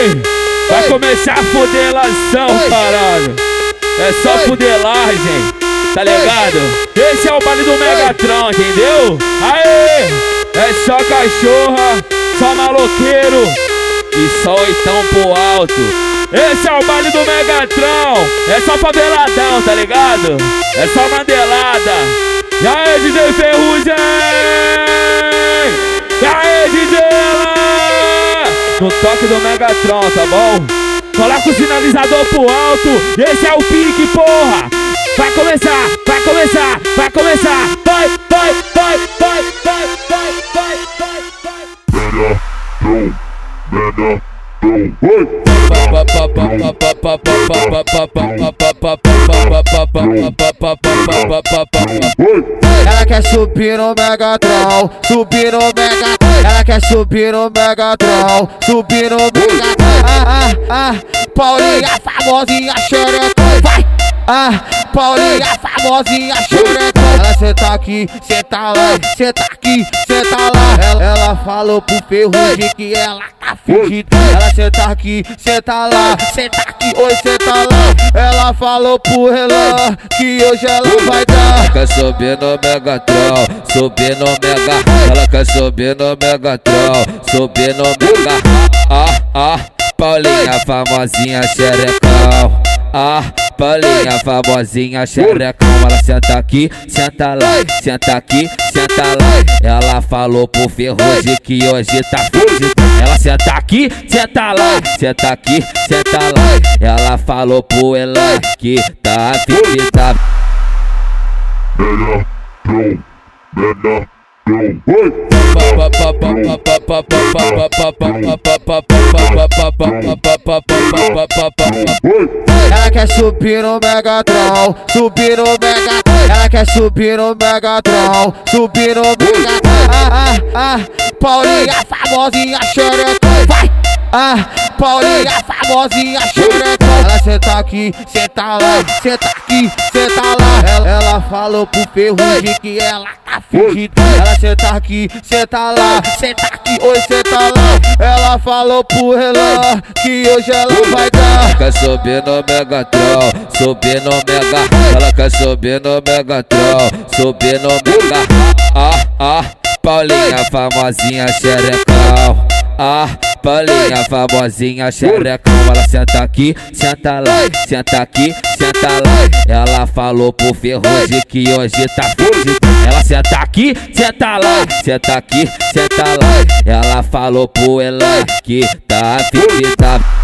Ei, vai começar a fudelação, caralho. É só fudelagem, tá ligado? Esse é o baile do Megatron, entendeu? Aê! É só cachorra, só maloqueiro e só oitão pro alto. Esse é o baile do Megatron, é só faveladão, tá ligado? É só mandelada. E aí, DJ Ferrugem? No toque do Megatron, tá bom? Coloca o sinalizador pro alto, esse é o pique, porra! Vai começar, vai começar, vai começar! Vai, vai, vai, vai, vai, vai, vai, vai, vai! Oi! Ela quer subir no Megatron, subir no Megatron. Ela quer subir no Megatron, subir no Megatron. Ah, ah, ah, Paulinha, famosinha xeretão, vai! Ah, Paulinha, famosinha xeretão. Ela senta aqui, senta lá, senta aqui, senta lá. Ela, ela falou pro ferrugem que ela tá fingida. Ela senta aqui, senta lá, senta aqui, oi, senta lá. Ela falou pro Relan que hoje ela vai dar. Quer subir no Megatron, subir no Mega. Ela quer subir no Megatron, subir no Mega. Ah, ah, Paulinha, famosinha xerecão. Ah, Paulinha, famosinha xerecão. Ela senta aqui, senta lá, senta aqui, senta lá. Ela falou pro ferrugem que hoje tá fudido. Ela senta aqui, senta lá, senta aqui, senta lá. Ela falou pro Elan que tá fedida. Megatron, Megatron, oi! Ela quer subir no Megatron, subir no Megatron. Ela quer subir no Megatron, subir no Megatron. Ah, ah, ah, Paulinha, famosinha xeretão, vai! Ah, Paulinha, famosinha xeretão. Ela senta aqui, senta lá, senta aqui, senta lá. Ela, ela falou pro ferrugem que ela tá fingida. Ela senta aqui, senta lá, senta aqui, oi, senta lá. Ela falou pro Relan que hoje ela vai dar. quer subir no Megatron, subir no Mega. Ela quer subir no Megatron, subir no Mega. Ah, ah, Paulinha, famosinha xerecão. Ah, Paulinha, famosinha xerecão. Ela senta aqui, senta lá, senta aqui, senta lá. Ela falou pro ferrugem que hoje tá fudido. Ela senta aqui, senta lá, senta aqui, senta lá. Ela falou pro Elan que tá fedida.